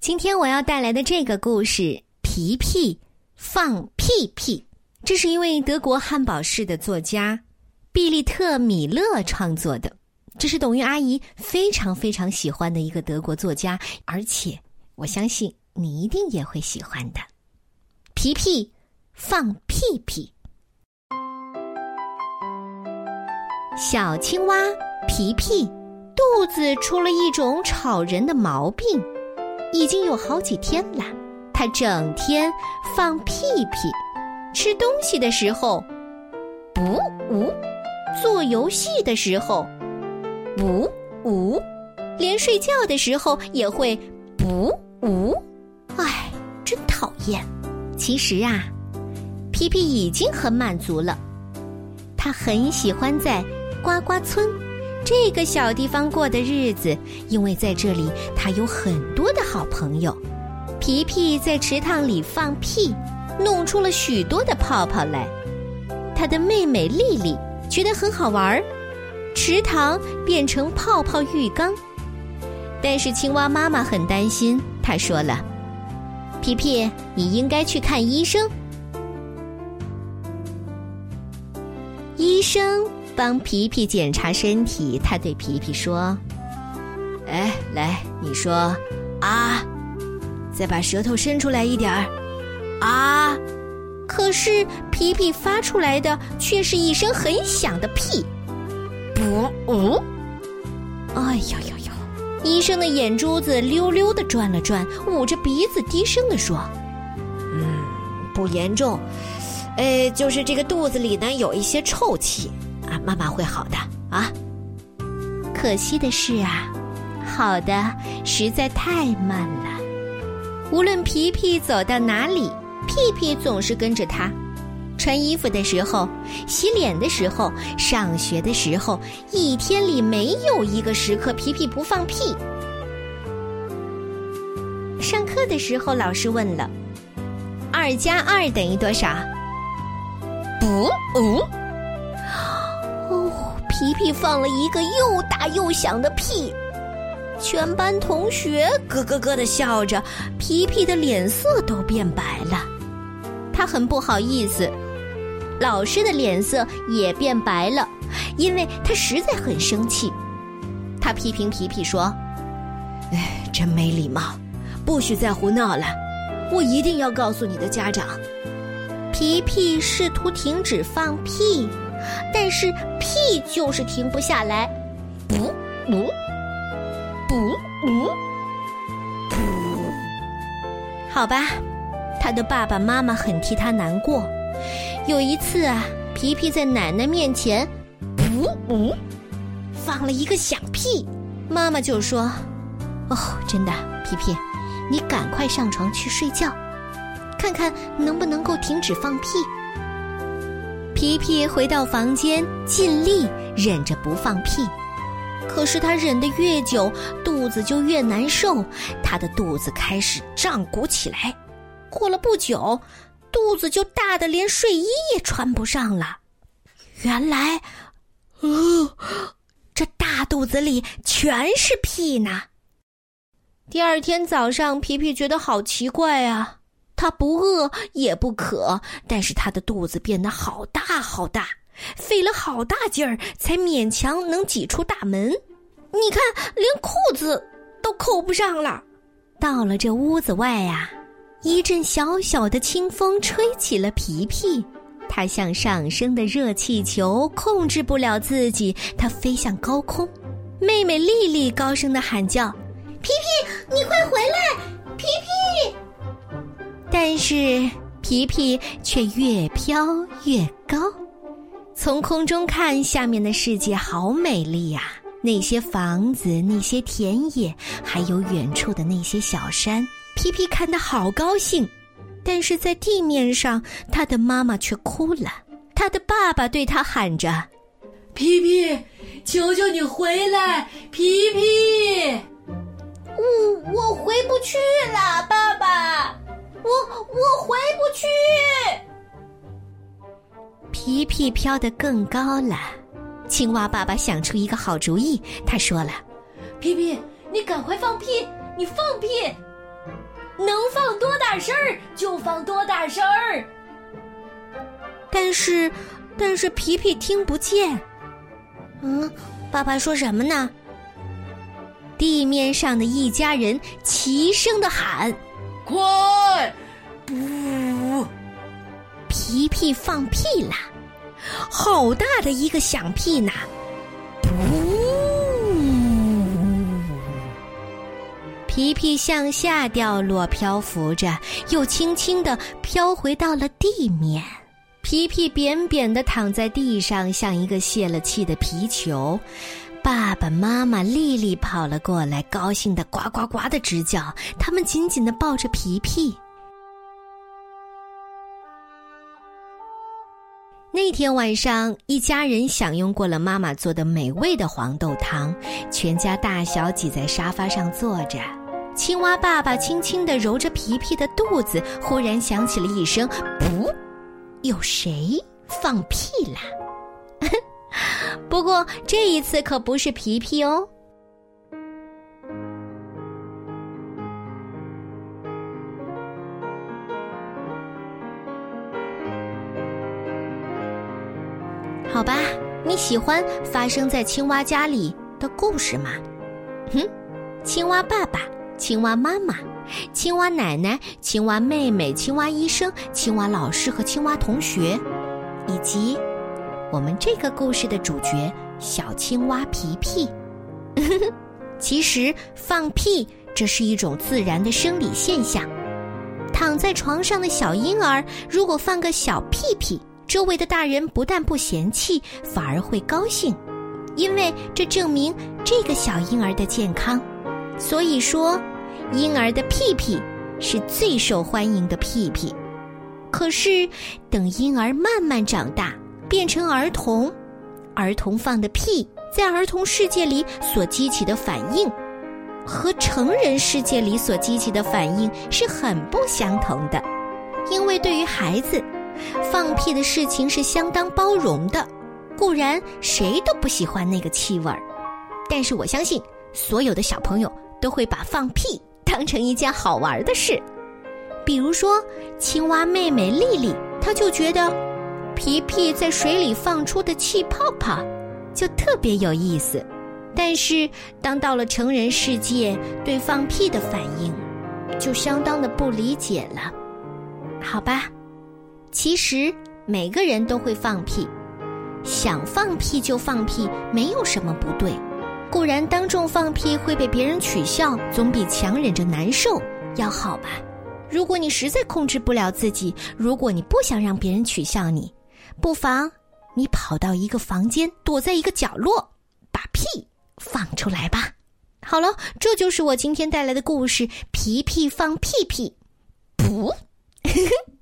今天我要带来的这个故事《皮皮放屁屁》，这是一位德国汉堡市的作家毕利特·米勒创作的。这是董玉阿姨非常非常喜欢的一个德国作家，而且我相信你一定也会喜欢的。皮皮放屁屁，小青蛙皮皮肚子出了一种吵人的毛病，已经有好几天了。它整天放屁屁，吃东西的时候不呜，做游戏的时候。不呜，连睡觉的时候也会不呜，唉，真讨厌。其实啊，皮皮已经很满足了。他很喜欢在呱呱村这个小地方过的日子，因为在这里他有很多的好朋友。皮皮在池塘里放屁，弄出了许多的泡泡来。他的妹妹丽丽觉得很好玩儿。池塘变成泡泡浴缸，但是青蛙妈妈很担心。她说了：“皮皮，你应该去看医生。”医生帮皮皮检查身体，他对皮皮说：“哎，来，你说啊，再把舌头伸出来一点儿，啊！”可是皮皮发出来的却是一声很响的屁。不，嗯，哎呀呀呀！医生的眼珠子溜溜的转了转，捂着鼻子低声的说：“嗯，不严重，呃，就是这个肚子里呢有一些臭气啊，妈妈会好的啊。可惜的是啊，好的实在太慢了。无论皮皮走到哪里，屁屁总是跟着他。”穿衣服的时候，洗脸的时候，上学的时候，一天里没有一个时刻皮皮不放屁。上课的时候，老师问了：“二加二等于多少？”不，嗯，皮皮放了一个又大又响的屁，全班同学咯咯咯的笑着，皮皮的脸色都变白了，他很不好意思。老师的脸色也变白了，因为他实在很生气。他批评皮皮说：“哎，真没礼貌，不许再胡闹了！我一定要告诉你的家长。”皮皮试图停止放屁，但是屁就是停不下来。不，不，不，不，不。好吧，他的爸爸妈妈很替他难过。有一次啊，皮皮在奶奶面前，噗噗，放了一个响屁，妈妈就说：“哦，真的，皮皮，你赶快上床去睡觉，看看能不能够停止放屁。”皮皮回到房间，尽力忍着不放屁，可是他忍得越久，肚子就越难受，他的肚子开始胀鼓起来。过了不久。肚子就大的连睡衣也穿不上了，原来，哦，这大肚子里全是屁呢。第二天早上，皮皮觉得好奇怪啊，他不饿也不渴，但是他的肚子变得好大好大，费了好大劲儿才勉强能挤出大门。你看，连裤子都扣不上了。到了这屋子外呀。一阵小小的清风吹起了皮皮，它像上升的热气球，控制不了自己，它飞向高空。妹妹丽丽高声的喊叫：“皮皮，你快回来！皮皮！”但是皮皮却越飘越高，从空中看，下面的世界好美丽呀！那些房子，那些田野，还有远处的那些小山。皮皮看得好高兴，但是在地面上，他的妈妈却哭了。他的爸爸对他喊着：“皮皮，求求你回来，皮皮！”“我我回不去了，爸爸，我我回不去。”皮皮飘得更高了。青蛙爸爸想出一个好主意，他说了：“皮皮，你赶快放屁，你放屁！”能放多大声儿就放多大声儿。但是，但是皮皮听不见。嗯，爸爸说什么呢？地面上的一家人齐声的喊：“快！”不，皮皮放屁啦！好大的一个响屁呢！不，皮皮向下掉落，漂浮着，又轻轻的飘回到了地面。皮皮扁扁的躺在地上，像一个泄了气的皮球。爸爸妈妈、丽丽跑了过来，高兴的呱呱呱的直叫。他们紧紧的抱着皮皮。那天晚上，一家人享用过了妈妈做的美味的黄豆汤，全家大小挤在沙发上坐着。青蛙爸爸轻轻地揉着皮皮的肚子，忽然响起了一声“噗”，有谁放屁啦？不过这一次可不是皮皮哦。好吧，你喜欢发生在青蛙家里的故事吗？哼，青蛙爸爸、青蛙妈妈、青蛙奶奶、青蛙妹妹、青蛙医生、青蛙老师和青蛙同学，以及我们这个故事的主角小青蛙皮皮。其实放屁这是一种自然的生理现象。躺在床上的小婴儿如果放个小屁屁。周围的大人不但不嫌弃，反而会高兴，因为这证明这个小婴儿的健康。所以说，婴儿的屁屁是最受欢迎的屁屁。可是，等婴儿慢慢长大，变成儿童，儿童放的屁在儿童世界里所激起的反应，和成人世界里所激起的反应是很不相同的。因为对于孩子，放屁的事情是相当包容的，固然谁都不喜欢那个气味儿，但是我相信所有的小朋友都会把放屁当成一件好玩的事。比如说，青蛙妹妹丽丽，她就觉得皮皮在水里放出的气泡泡就特别有意思。但是，当到了成人世界，对放屁的反应就相当的不理解了，好吧？其实每个人都会放屁，想放屁就放屁，没有什么不对。固然当众放屁会被别人取笑，总比强忍着难受要好吧。如果你实在控制不了自己，如果你不想让别人取笑你，不妨你跑到一个房间，躲在一个角落，把屁放出来吧。好了，这就是我今天带来的故事：皮皮放屁屁，噗。